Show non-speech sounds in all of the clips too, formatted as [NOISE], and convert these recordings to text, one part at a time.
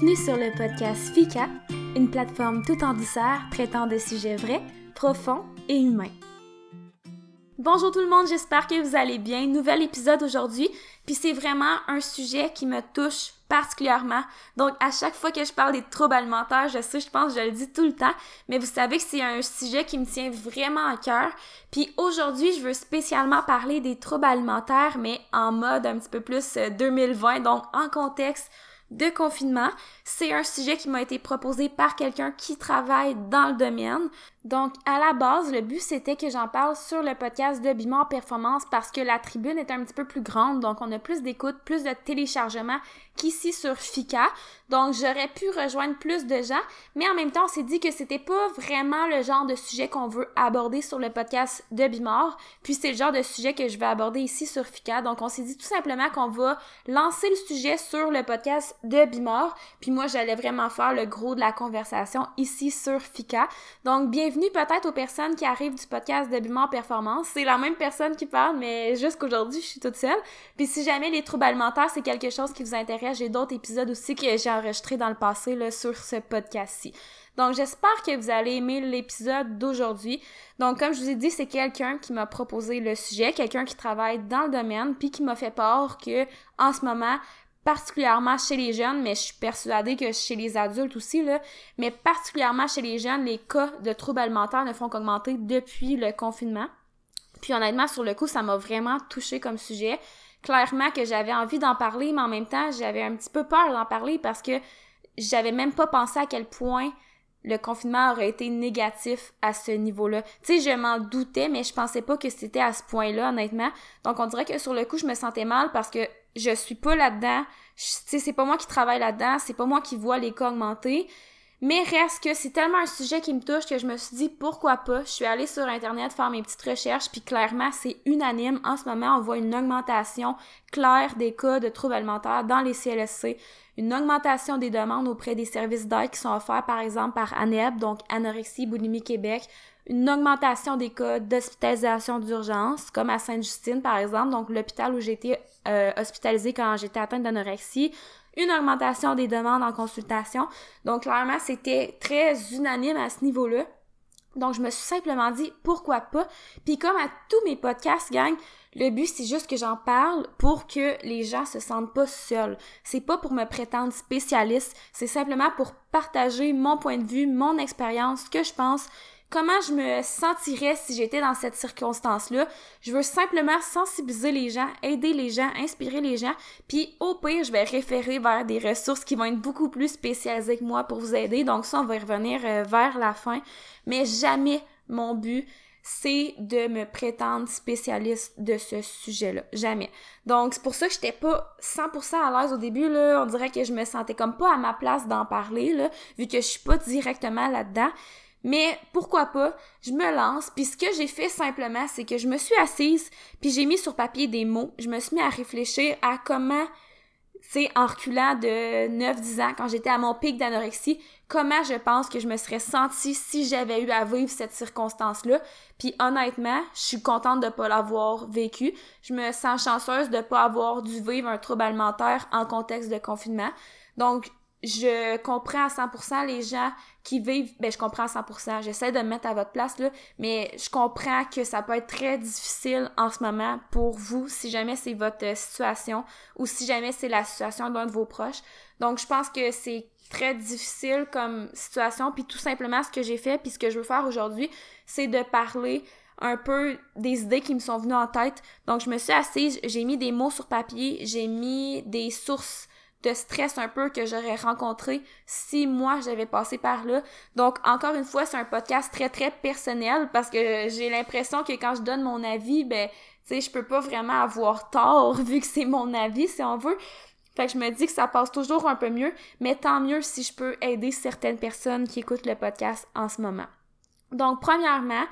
Bienvenue sur le podcast FICA, une plateforme tout en douceur traitant de sujets vrais, profonds et humains. Bonjour tout le monde, j'espère que vous allez bien. Nouvel épisode aujourd'hui, puis c'est vraiment un sujet qui me touche particulièrement. Donc à chaque fois que je parle des troubles alimentaires, je sais, je pense, je le dis tout le temps, mais vous savez que c'est un sujet qui me tient vraiment à cœur. Puis aujourd'hui, je veux spécialement parler des troubles alimentaires, mais en mode un petit peu plus 2020, euh, donc en contexte de confinement. C'est un sujet qui m'a été proposé par quelqu'un qui travaille dans le domaine. Donc, à la base, le but, c'était que j'en parle sur le podcast de Bimor Performance parce que la tribune est un petit peu plus grande, donc on a plus d'écoute, plus de téléchargement qu'ici sur FICA. Donc, j'aurais pu rejoindre plus de gens, mais en même temps, on s'est dit que c'était pas vraiment le genre de sujet qu'on veut aborder sur le podcast de Bimor, puis c'est le genre de sujet que je vais aborder ici sur FICA. Donc, on s'est dit tout simplement qu'on va lancer le sujet sur le podcast de Bimor, puis moi, j'allais vraiment faire le gros de la conversation ici sur FICA. Donc, bienvenue peut-être aux personnes qui arrivent du podcast de Bimor Performance. C'est la même personne qui parle, mais jusqu'aujourd'hui, je suis toute seule. Puis si jamais les troubles alimentaires, c'est quelque chose qui vous intéresse, j'ai d'autres épisodes aussi que j'ai enregistrés dans le passé là, sur ce podcast-ci. Donc j'espère que vous allez aimer l'épisode d'aujourd'hui. Donc comme je vous ai dit, c'est quelqu'un qui m'a proposé le sujet, quelqu'un qui travaille dans le domaine, puis qui m'a fait part que en ce moment, particulièrement chez les jeunes, mais je suis persuadée que chez les adultes aussi, là, mais particulièrement chez les jeunes, les cas de troubles alimentaires ne font qu'augmenter depuis le confinement. Puis honnêtement, sur le coup, ça m'a vraiment touché comme sujet clairement que j'avais envie d'en parler, mais en même temps, j'avais un petit peu peur d'en parler parce que j'avais même pas pensé à quel point le confinement aurait été négatif à ce niveau-là. Tu sais, je m'en doutais, mais je pensais pas que c'était à ce point-là, honnêtement. Donc, on dirait que sur le coup, je me sentais mal parce que je suis pas là-dedans. Tu c'est pas moi qui travaille là-dedans, c'est pas moi qui vois les cas augmenter. Mais reste que c'est tellement un sujet qui me touche que je me suis dit pourquoi pas? Je suis allée sur internet faire mes petites recherches puis clairement c'est unanime. En ce moment, on voit une augmentation claire des cas de troubles alimentaires dans les CLSC, une augmentation des demandes auprès des services d'aide qui sont offerts par exemple par ANEB, donc Anorexie Boulimie Québec, une augmentation des cas d'hospitalisation d'urgence, comme à Sainte-Justine par exemple, donc l'hôpital où été euh, hospitalisée quand j'étais atteinte d'anorexie, une augmentation des demandes en consultation. Donc clairement, c'était très unanime à ce niveau-là. Donc je me suis simplement dit pourquoi pas? Puis comme à tous mes podcasts, gang, le but c'est juste que j'en parle pour que les gens se sentent pas seuls. C'est pas pour me prétendre spécialiste, c'est simplement pour partager mon point de vue, mon expérience, ce que je pense, comment je me sentirais si j'étais dans cette circonstance-là. Je veux simplement sensibiliser les gens, aider les gens, inspirer les gens, puis au pire, je vais référer vers des ressources qui vont être beaucoup plus spécialisées que moi pour vous aider. Donc ça, on va y revenir euh, vers la fin. Mais jamais mon but, c'est de me prétendre spécialiste de ce sujet-là. Jamais. Donc, c'est pour ça que j'étais pas 100% à l'aise au début, là. On dirait que je me sentais comme pas à ma place d'en parler, là, vu que je suis pas directement là-dedans. Mais pourquoi pas, je me lance, puis ce que j'ai fait simplement, c'est que je me suis assise, puis j'ai mis sur papier des mots, je me suis mis à réfléchir à comment, c'est en reculant de 9-10 ans, quand j'étais à mon pic d'anorexie, comment je pense que je me serais sentie si j'avais eu à vivre cette circonstance-là. Puis honnêtement, je suis contente de pas l'avoir vécu. Je me sens chanceuse de pas avoir dû vivre un trouble alimentaire en contexte de confinement. Donc, je comprends à 100% les gens qui vivent, ben je comprends à 100%, j'essaie de me mettre à votre place là, mais je comprends que ça peut être très difficile en ce moment pour vous si jamais c'est votre situation ou si jamais c'est la situation d'un de vos proches. Donc je pense que c'est très difficile comme situation puis tout simplement ce que j'ai fait puis ce que je veux faire aujourd'hui, c'est de parler un peu des idées qui me sont venues en tête. Donc je me suis assise, j'ai mis des mots sur papier, j'ai mis des sources de stress un peu que j'aurais rencontré si moi j'avais passé par là. Donc encore une fois, c'est un podcast très très personnel parce que j'ai l'impression que quand je donne mon avis, ben tu sais, je peux pas vraiment avoir tort [LAUGHS] vu que c'est mon avis si on veut. Fait que je me dis que ça passe toujours un peu mieux, mais tant mieux si je peux aider certaines personnes qui écoutent le podcast en ce moment. Donc premièrement,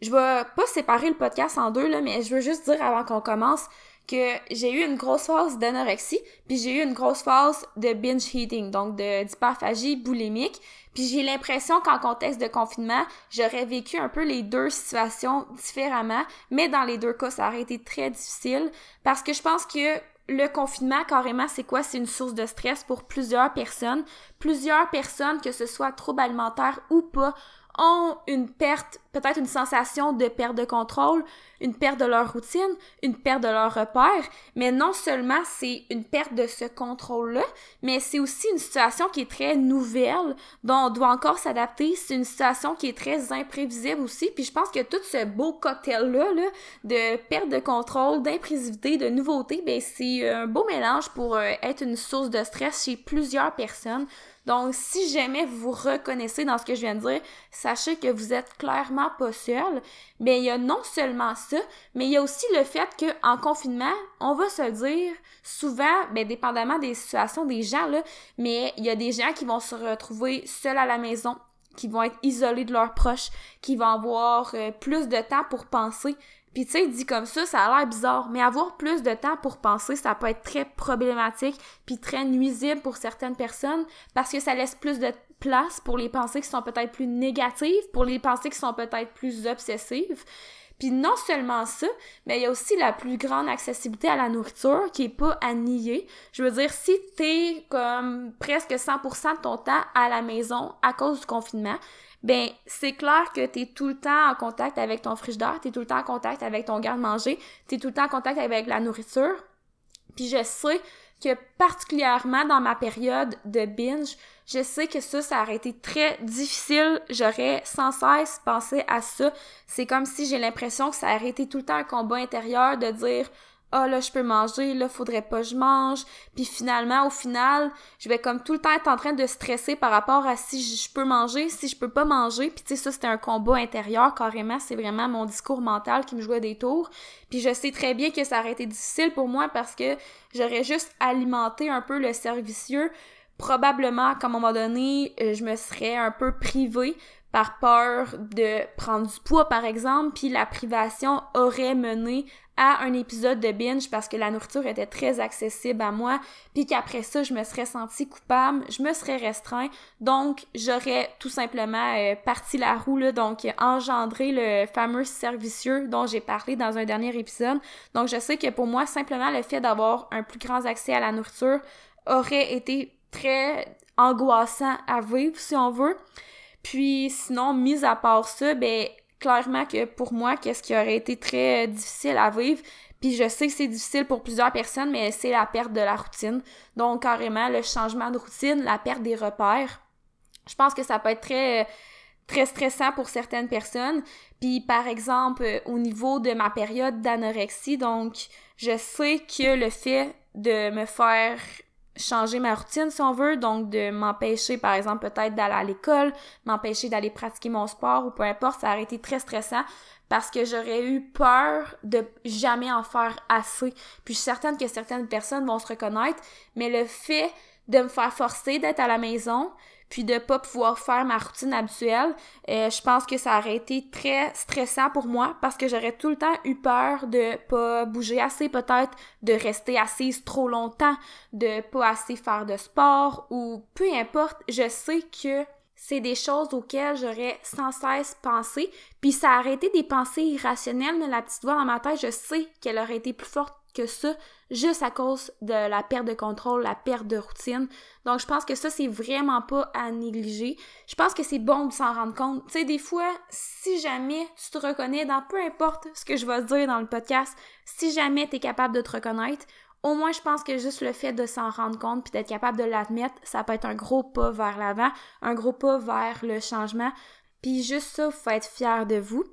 je vais pas séparer le podcast en deux là, mais je veux juste dire avant qu'on commence que j'ai eu une grosse phase d'anorexie, puis j'ai eu une grosse phase de binge eating, donc d'hyperphagie boulimique. Puis j'ai l'impression qu'en contexte de confinement, j'aurais vécu un peu les deux situations différemment, mais dans les deux cas, ça aurait été très difficile parce que je pense que le confinement, carrément, c'est quoi? C'est une source de stress pour plusieurs personnes. Plusieurs personnes, que ce soit troubles alimentaires ou pas, ont une perte, peut-être une sensation de perte de contrôle, une perte de leur routine, une perte de leur repère, mais non seulement c'est une perte de ce contrôle-là, mais c'est aussi une situation qui est très nouvelle, dont on doit encore s'adapter, c'est une situation qui est très imprévisible aussi, puis je pense que tout ce beau cocktail-là, là, de perte de contrôle, d'imprévisibilité, de nouveauté, ben c'est un beau mélange pour euh, être une source de stress chez plusieurs personnes. Donc, si jamais vous vous reconnaissez dans ce que je viens de dire, sachez que vous êtes clairement pas seul. Mais il y a non seulement ça, mais il y a aussi le fait qu'en confinement, on va se dire souvent, ben, dépendamment des situations des gens, là, mais il y a des gens qui vont se retrouver seuls à la maison, qui vont être isolés de leurs proches, qui vont avoir euh, plus de temps pour penser, puis tu sais, dit comme ça, ça a l'air bizarre, mais avoir plus de temps pour penser, ça peut être très problématique puis très nuisible pour certaines personnes parce que ça laisse plus de place pour les pensées qui sont peut-être plus négatives, pour les pensées qui sont peut-être plus obsessives. Puis non seulement ça, mais il y a aussi la plus grande accessibilité à la nourriture qui est pas à nier. Je veux dire, si t'es comme presque 100% de ton temps à la maison à cause du confinement, ben c'est clair que tu es tout le temps en contact avec ton frigidaire, tu es tout le temps en contact avec ton garde-manger, tu tout le temps en contact avec la nourriture. Puis je sais que particulièrement dans ma période de binge, je sais que ça, ça aurait été très difficile. J'aurais sans cesse pensé à ça. C'est comme si j'ai l'impression que ça aurait été tout le temps un combat intérieur de dire ah là je peux manger, là faudrait pas que je mange, puis finalement au final, je vais comme tout le temps être en train de stresser par rapport à si je peux manger, si je peux pas manger, puis tu sais ça c'était un combat intérieur carrément, c'est vraiment mon discours mental qui me jouait des tours. Puis je sais très bien que ça aurait été difficile pour moi parce que j'aurais juste alimenté un peu le servicieux. Probablement qu'à un moment donné, euh, je me serais un peu privée par peur de prendre du poids par exemple, puis la privation aurait mené à un épisode de binge parce que la nourriture était très accessible à moi, puis qu'après ça, je me serais sentie coupable, je me serais restreint, donc j'aurais tout simplement euh, parti la roue, donc engendré le fameux servicieux dont j'ai parlé dans un dernier épisode. Donc je sais que pour moi, simplement le fait d'avoir un plus grand accès à la nourriture aurait été très angoissant à vivre, si on veut. Puis sinon, mis à part ça, ben clairement que pour moi, qu'est-ce qui aurait été très euh, difficile à vivre, puis je sais que c'est difficile pour plusieurs personnes, mais c'est la perte de la routine. Donc carrément le changement de routine, la perte des repères. Je pense que ça peut être très très stressant pour certaines personnes. Puis par exemple, euh, au niveau de ma période d'anorexie, donc je sais que le fait de me faire changer ma routine si on veut, donc de m'empêcher par exemple peut-être d'aller à l'école, m'empêcher d'aller pratiquer mon sport ou peu importe, ça aurait été très stressant parce que j'aurais eu peur de jamais en faire assez. Puis je suis certaine que certaines personnes vont se reconnaître, mais le fait de me faire forcer d'être à la maison, puis de pas pouvoir faire ma routine habituelle, euh, je pense que ça aurait été très stressant pour moi parce que j'aurais tout le temps eu peur de pas bouger assez peut-être, de rester assise trop longtemps, de pas assez faire de sport ou peu importe, je sais que c'est des choses auxquelles j'aurais sans cesse pensé, puis ça aurait été des pensées irrationnelles, mais la petite voix dans ma tête, je sais qu'elle aurait été plus forte que ça, juste à cause de la perte de contrôle, la perte de routine. Donc, je pense que ça, c'est vraiment pas à négliger. Je pense que c'est bon de s'en rendre compte. Tu sais, des fois, si jamais tu te reconnais dans peu importe ce que je vais dire dans le podcast, si jamais tu es capable de te reconnaître, au moins, je pense que juste le fait de s'en rendre compte puis d'être capable de l'admettre, ça peut être un gros pas vers l'avant, un gros pas vers le changement. Puis juste ça, faut être fier de vous.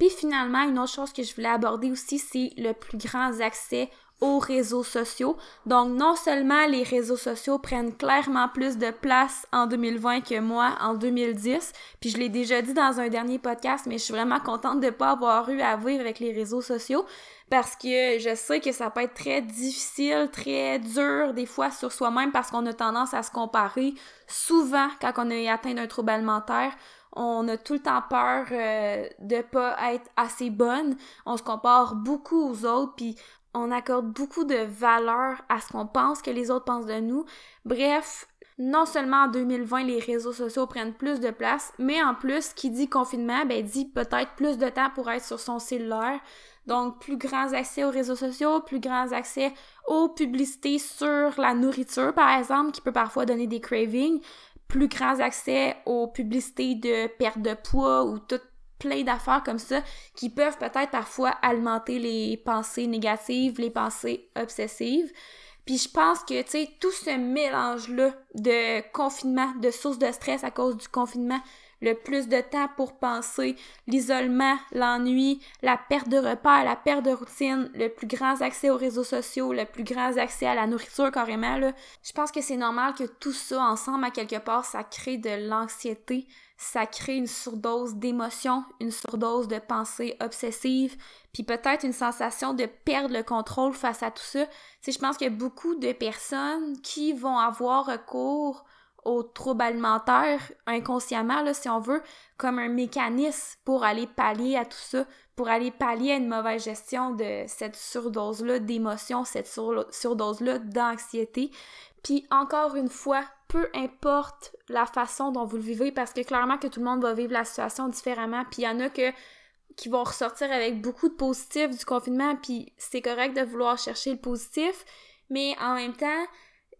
Puis finalement, une autre chose que je voulais aborder aussi, c'est le plus grand accès aux réseaux sociaux. Donc non seulement les réseaux sociaux prennent clairement plus de place en 2020 que moi en 2010, puis je l'ai déjà dit dans un dernier podcast, mais je suis vraiment contente de pas avoir eu à vivre avec les réseaux sociaux parce que je sais que ça peut être très difficile, très dur des fois sur soi-même parce qu'on a tendance à se comparer souvent quand on est atteint d'un trouble alimentaire on a tout le temps peur euh, de pas être assez bonne, on se compare beaucoup aux autres, puis on accorde beaucoup de valeur à ce qu'on pense que les autres pensent de nous. Bref, non seulement en 2020 les réseaux sociaux prennent plus de place, mais en plus qui dit confinement, ben dit peut-être plus de temps pour être sur son cellulaire. Donc, plus grands accès aux réseaux sociaux, plus grands accès aux publicités sur la nourriture, par exemple, qui peut parfois donner des cravings, plus grands accès aux publicités de perte de poids ou tout plein d'affaires comme ça qui peuvent peut-être parfois alimenter les pensées négatives, les pensées obsessives. Puis je pense que, tu sais, tout ce mélange-là de confinement, de sources de stress à cause du confinement, le plus de temps pour penser, l'isolement, l'ennui, la perte de repères, la perte de routine, le plus grand accès aux réseaux sociaux, le plus grand accès à la nourriture carrément, là. Je pense que c'est normal que tout ça ensemble, à quelque part, ça crée de l'anxiété, ça crée une surdose d'émotions, une surdose de pensées obsessives, puis peut-être une sensation de perdre le contrôle face à tout ça. Tu je pense qu'il y a beaucoup de personnes qui vont avoir recours aux troubles alimentaires inconsciemment, là, si on veut, comme un mécanisme pour aller pallier à tout ça, pour aller pallier à une mauvaise gestion de cette surdose-là d'émotions, cette surdose-là d'anxiété. Puis encore une fois, peu importe la façon dont vous le vivez, parce que clairement que tout le monde va vivre la situation différemment, puis il y en a qui vont ressortir avec beaucoup de positifs du confinement, puis c'est correct de vouloir chercher le positif, mais en même temps,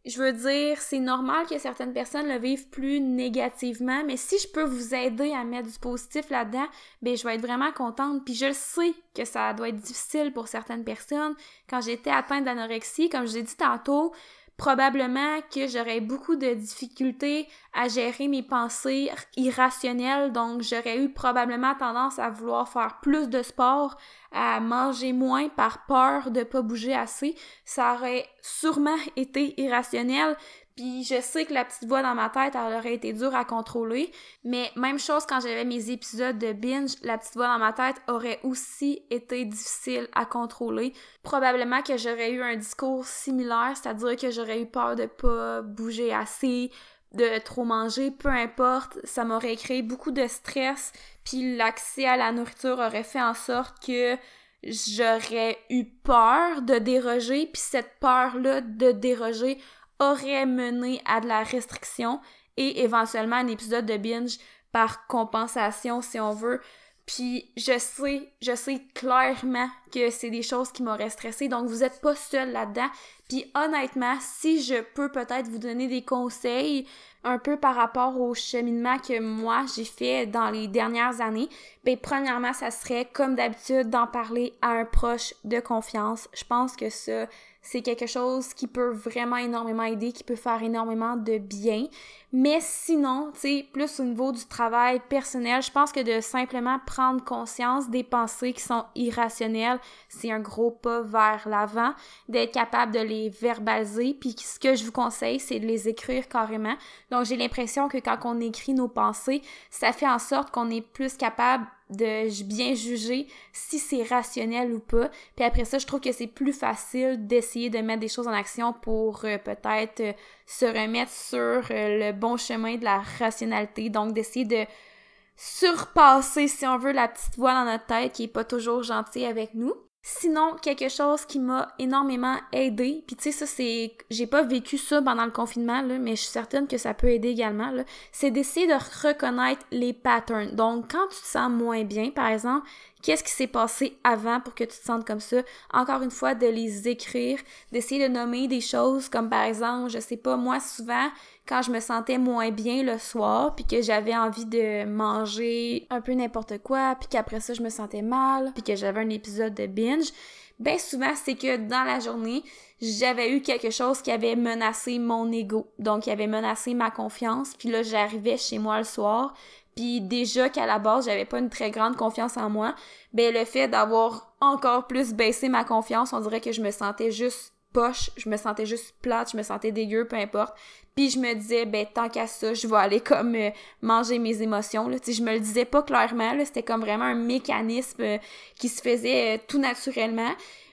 je veux dire, c'est normal que certaines personnes le vivent plus négativement, mais si je peux vous aider à mettre du positif là-dedans, ben je vais être vraiment contente. Puis je sais que ça doit être difficile pour certaines personnes. Quand j'étais atteinte d'anorexie, comme je l'ai dit tantôt, probablement que j'aurais beaucoup de difficultés à gérer mes pensées irrationnelles, donc j'aurais eu probablement tendance à vouloir faire plus de sport, à manger moins par peur de pas bouger assez. Ça aurait sûrement [LAUGHS] été irrationnel, puis je sais que la petite voix dans ma tête, elle aurait été dure à contrôler. Mais même chose quand j'avais mes épisodes de binge, la petite voix dans ma tête aurait aussi été difficile à contrôler. Probablement que j'aurais eu un discours similaire, c'est-à-dire que j'aurais eu peur de pas bouger assez, de trop manger, peu importe, ça m'aurait créé beaucoup de stress, puis l'accès à la nourriture aurait fait en sorte que j'aurais eu peur de déroger, puis cette peur-là de déroger aurait mené à de la restriction et éventuellement un épisode de binge par compensation si on veut. Puis je sais, je sais clairement que c'est des choses qui m'auraient stressé, donc vous êtes pas seul là-dedans. Puis honnêtement, si je peux peut-être vous donner des conseils un peu par rapport au cheminement que moi j'ai fait dans les dernières années, ben premièrement, ça serait comme d'habitude d'en parler à un proche de confiance. Je pense que ça c'est quelque chose qui peut vraiment énormément aider, qui peut faire énormément de bien. Mais sinon, tu sais, plus au niveau du travail personnel, je pense que de simplement prendre conscience des pensées qui sont irrationnelles, c'est un gros pas vers l'avant, d'être capable de les verbaliser, puis ce que je vous conseille, c'est de les écrire carrément. Donc j'ai l'impression que quand on écrit nos pensées, ça fait en sorte qu'on est plus capable de bien juger si c'est rationnel ou pas. Puis après ça, je trouve que c'est plus facile d'essayer de mettre des choses en action pour euh, peut-être euh, se remettre sur euh, le bon chemin de la rationalité. Donc d'essayer de surpasser, si on veut, la petite voix dans notre tête qui est pas toujours gentille avec nous. Sinon, quelque chose qui m'a énormément aidé, puis tu sais, ça c'est. J'ai pas vécu ça pendant le confinement, mais je suis certaine que ça peut aider également. C'est d'essayer de reconnaître les patterns. Donc, quand tu te sens moins bien, par exemple, qu'est-ce qui s'est passé avant pour que tu te sentes comme ça? Encore une fois, de les écrire, d'essayer de nommer des choses comme par exemple, je sais pas, moi souvent, quand je me sentais moins bien le soir, puis que j'avais envie de manger un peu n'importe quoi, puis qu'après ça je me sentais mal, puis que j'avais un épisode de binge, ben souvent c'est que dans la journée, j'avais eu quelque chose qui avait menacé mon ego, donc qui avait menacé ma confiance, puis là j'arrivais chez moi le soir, puis déjà qu'à la base j'avais pas une très grande confiance en moi, ben le fait d'avoir encore plus baissé ma confiance, on dirait que je me sentais juste poche, je me sentais juste plate, je me sentais dégueu, peu importe. Puis je me disais, ben tant qu'à ça, je vais aller comme euh, manger mes émotions. Là. sais, je me le disais pas clairement, c'était comme vraiment un mécanisme euh, qui se faisait euh, tout naturellement.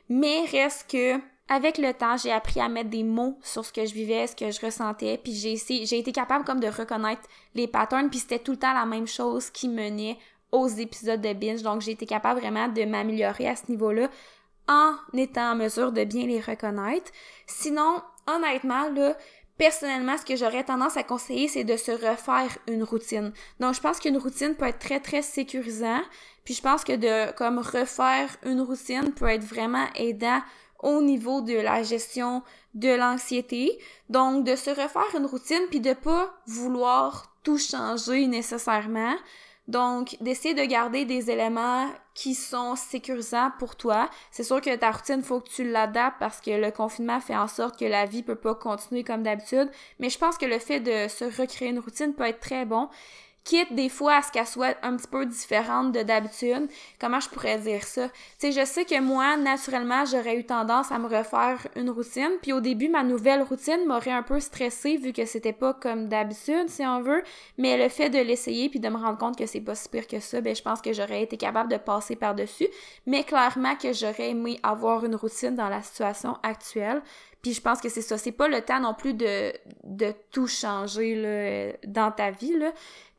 Mais reste que avec le temps, j'ai appris à mettre des mots sur ce que je vivais, ce que je ressentais, puis j'ai j'ai été capable comme de reconnaître les patterns, puis c'était tout le temps la même chose qui menait aux épisodes de binge. Donc j'ai été capable vraiment de m'améliorer à ce niveau-là en étant en mesure de bien les reconnaître. Sinon, honnêtement, là, personnellement, ce que j'aurais tendance à conseiller, c'est de se refaire une routine. Donc, je pense qu'une routine peut être très, très sécurisant. Puis, je pense que de, comme, refaire une routine peut être vraiment aidant au niveau de la gestion de l'anxiété. Donc, de se refaire une routine puis de pas vouloir tout changer nécessairement. Donc, d'essayer de garder des éléments qui sont sécurisants pour toi. C'est sûr que ta routine, faut que tu l'adaptes parce que le confinement fait en sorte que la vie peut pas continuer comme d'habitude. Mais je pense que le fait de se recréer une routine peut être très bon quitte des fois à ce qu'elle soit un petit peu différente de d'habitude. Comment je pourrais dire ça? Tu sais, je sais que moi, naturellement, j'aurais eu tendance à me refaire une routine. Puis au début, ma nouvelle routine m'aurait un peu stressée vu que c'était pas comme d'habitude, si on veut. Mais le fait de l'essayer puis de me rendre compte que c'est pas si pire que ça, ben je pense que j'aurais été capable de passer par-dessus. Mais clairement que j'aurais aimé avoir une routine dans la situation actuelle. Puis je pense que c'est ça. C'est pas le temps non plus de, de tout changer là, dans ta vie. Là.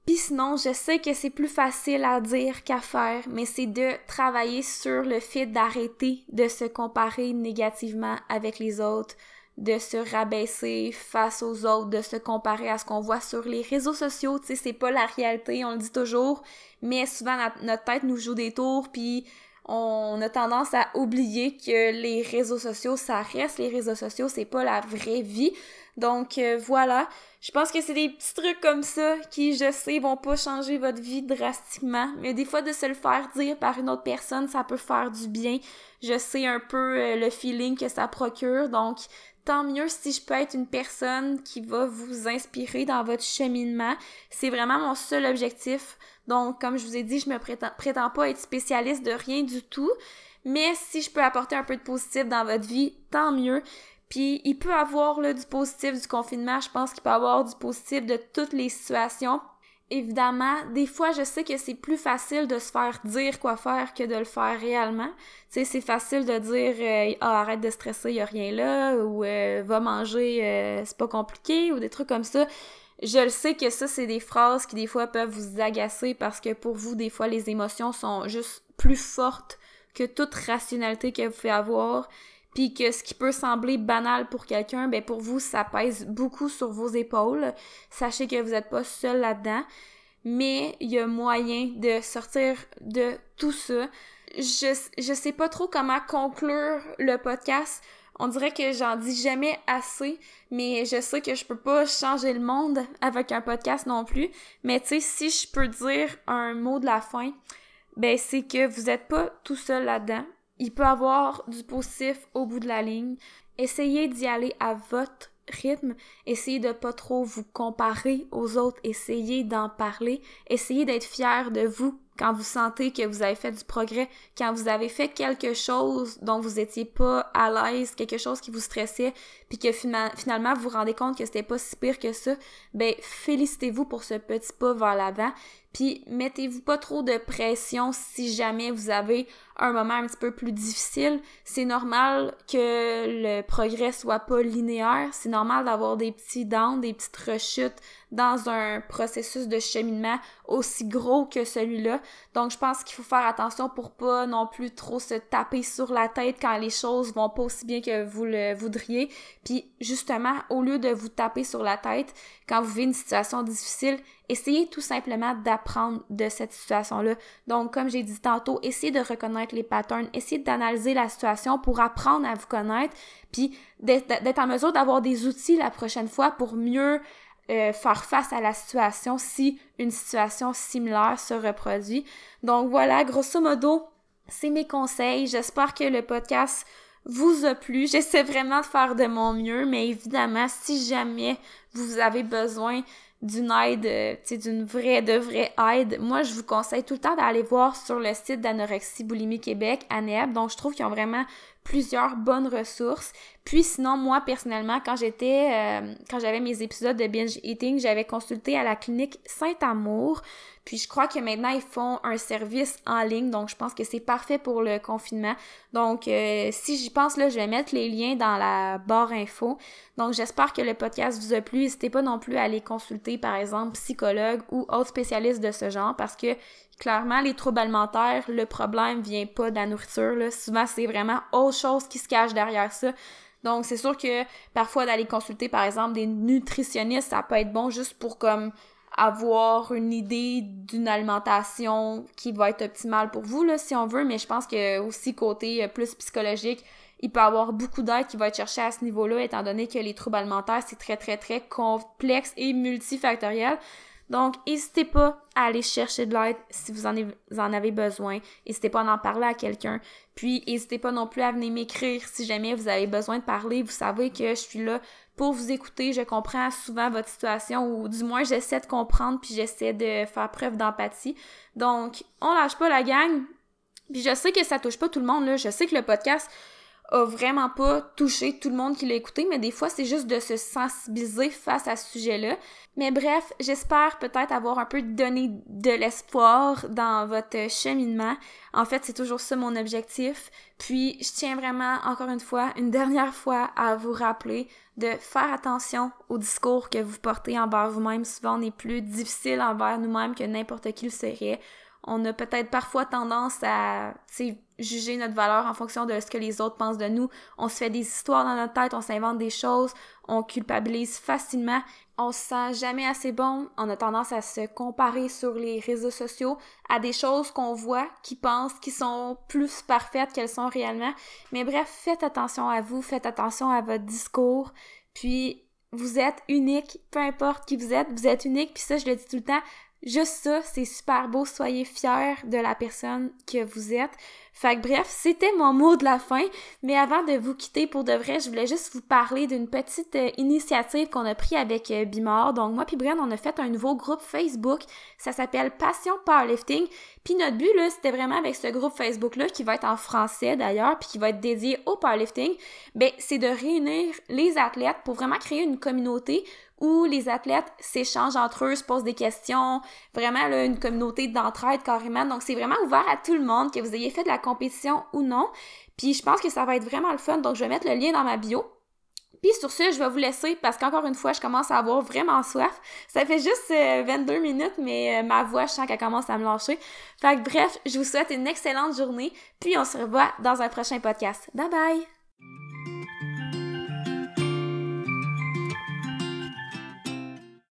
Puis sinon, je sais que c'est plus facile à dire qu'à faire, mais c'est de travailler sur le fait d'arrêter de se comparer négativement avec les autres, de se rabaisser face aux autres, de se comparer à ce qu'on voit sur les réseaux sociaux. Tu sais, c'est pas la réalité, on le dit toujours, mais souvent notre tête nous joue des tours, puis on a tendance à oublier que les réseaux sociaux, ça reste les réseaux sociaux, c'est pas la vraie vie. Donc euh, voilà, je pense que c'est des petits trucs comme ça qui, je sais, vont pas changer votre vie drastiquement, mais des fois de se le faire dire par une autre personne, ça peut faire du bien. Je sais un peu euh, le feeling que ça procure, donc tant mieux si je peux être une personne qui va vous inspirer dans votre cheminement. C'est vraiment mon seul objectif. Donc, comme je vous ai dit, je me prétends, prétends pas être spécialiste de rien du tout. Mais si je peux apporter un peu de positif dans votre vie, tant mieux. Puis il peut avoir là, du positif du confinement, je pense qu'il peut avoir du positif de toutes les situations. Évidemment, des fois, je sais que c'est plus facile de se faire dire quoi faire que de le faire réellement. Tu sais, c'est facile de dire euh, ah, arrête de stresser, y a rien là ou euh, va manger, euh, c'est pas compliqué ou des trucs comme ça. Je le sais que ça c'est des phrases qui des fois peuvent vous agacer parce que pour vous des fois les émotions sont juste plus fortes que toute rationalité que vous pouvez avoir puis que ce qui peut sembler banal pour quelqu'un, ben pour vous, ça pèse beaucoup sur vos épaules. Sachez que vous n'êtes pas seul là-dedans, mais il y a moyen de sortir de tout ça. Je, je sais pas trop comment conclure le podcast. On dirait que j'en dis jamais assez, mais je sais que je peux pas changer le monde avec un podcast non plus. Mais tu sais, si je peux dire un mot de la fin, ben c'est que vous êtes pas tout seul là-dedans il peut avoir du positif au bout de la ligne. Essayez d'y aller à votre rythme, essayez de pas trop vous comparer aux autres, essayez d'en parler, essayez d'être fier de vous quand vous sentez que vous avez fait du progrès, quand vous avez fait quelque chose dont vous étiez pas à l'aise, quelque chose qui vous stressait, puis que finalement vous vous rendez compte que c'était pas si pire que ça, ben félicitez-vous pour ce petit pas vers l'avant, puis mettez-vous pas trop de pression si jamais vous avez un moment un petit peu plus difficile. C'est normal que le progrès soit pas linéaire. C'est normal d'avoir des petits downs, des petites rechutes dans un processus de cheminement aussi gros que celui-là. Donc, je pense qu'il faut faire attention pour pas non plus trop se taper sur la tête quand les choses vont pas aussi bien que vous le voudriez. Puis, justement, au lieu de vous taper sur la tête quand vous vivez une situation difficile, essayez tout simplement d'apprendre de cette situation-là. Donc, comme j'ai dit tantôt, essayez de reconnaître les patterns, essayez d'analyser la situation pour apprendre à vous connaître, puis d'être en mesure d'avoir des outils la prochaine fois pour mieux euh, faire face à la situation si une situation similaire se reproduit. Donc voilà, grosso modo, c'est mes conseils. J'espère que le podcast vous a plu. J'essaie vraiment de faire de mon mieux, mais évidemment, si jamais vous avez besoin d'une aide, euh, d'une vraie, de vraie aide, moi, je vous conseille tout le temps d'aller voir sur le site d'Anorexie Boulimie Québec, ANEB. Donc, je trouve qu'ils ont vraiment plusieurs bonnes ressources. Puis sinon, moi, personnellement, quand j'étais, euh, quand j'avais mes épisodes de binge eating, j'avais consulté à la clinique Saint-Amour. Puis je crois que maintenant, ils font un service en ligne. Donc, je pense que c'est parfait pour le confinement. Donc, euh, si j'y pense, là, je vais mettre les liens dans la barre info. Donc, j'espère que le podcast vous a plu. N'hésitez pas non plus à aller consulter, par exemple, psychologue ou autre spécialiste de ce genre parce que clairement, les troubles alimentaires, le problème vient pas de la nourriture. Là. Souvent, c'est vraiment autre chose qui se cache derrière ça. Donc, c'est sûr que parfois d'aller consulter, par exemple, des nutritionnistes, ça peut être bon juste pour comme avoir une idée d'une alimentation qui va être optimale pour vous, là, si on veut, mais je pense que aussi côté euh, plus psychologique, il peut y avoir beaucoup d'aide qui va être cherchée à ce niveau-là, étant donné que les troubles alimentaires, c'est très, très, très complexe et multifactoriel. Donc, n'hésitez pas à aller chercher de l'aide si vous en, avez, besoin. N'hésitez pas à en parler à quelqu'un. Puis, n'hésitez pas non plus à venir m'écrire si jamais vous avez besoin de parler. Vous savez que je suis là pour vous écouter. Je comprends souvent votre situation ou du moins j'essaie de comprendre puis j'essaie de faire preuve d'empathie. Donc, on lâche pas la gang. Puis je sais que ça touche pas tout le monde là. Je sais que le podcast a vraiment pas touché tout le monde qui l'a écouté, mais des fois, c'est juste de se sensibiliser face à ce sujet-là. Mais bref, j'espère peut-être avoir un peu donné de l'espoir dans votre cheminement. En fait, c'est toujours ça mon objectif. Puis, je tiens vraiment, encore une fois, une dernière fois, à vous rappeler de faire attention au discours que vous portez envers vous-même. Souvent, on est plus difficile envers nous-mêmes que n'importe qui le serait on a peut-être parfois tendance à juger notre valeur en fonction de ce que les autres pensent de nous. On se fait des histoires dans notre tête, on s'invente des choses, on culpabilise facilement, on se sent jamais assez bon, on a tendance à se comparer sur les réseaux sociaux à des choses qu'on voit, qui pensent qui sont plus parfaites qu'elles sont réellement. Mais bref, faites attention à vous, faites attention à votre discours, puis vous êtes unique, peu importe qui vous êtes, vous êtes unique, puis ça je le dis tout le temps, Juste ça, c'est super beau. Soyez fiers de la personne que vous êtes. Fait que bref, c'était mon mot de la fin. Mais avant de vous quitter pour de vrai, je voulais juste vous parler d'une petite euh, initiative qu'on a pris avec euh, Bimor. Donc moi puis Brian, on a fait un nouveau groupe Facebook. Ça s'appelle Passion Powerlifting. Puis notre but là, c'était vraiment avec ce groupe Facebook là qui va être en français d'ailleurs, puis qui va être dédié au powerlifting, ben c'est de réunir les athlètes pour vraiment créer une communauté où les athlètes s'échangent entre eux, se posent des questions, vraiment là, une communauté d'entraide carrément. Donc c'est vraiment ouvert à tout le monde, que vous ayez fait de la compétition ou non. Puis je pense que ça va être vraiment le fun, donc je vais mettre le lien dans ma bio. Puis sur ce, je vais vous laisser parce qu'encore une fois, je commence à avoir vraiment soif. Ça fait juste 22 euh, minutes, mais euh, ma voix, je sens qu'elle commence à me lâcher. Fait que bref, je vous souhaite une excellente journée, puis on se revoit dans un prochain podcast. Bye bye!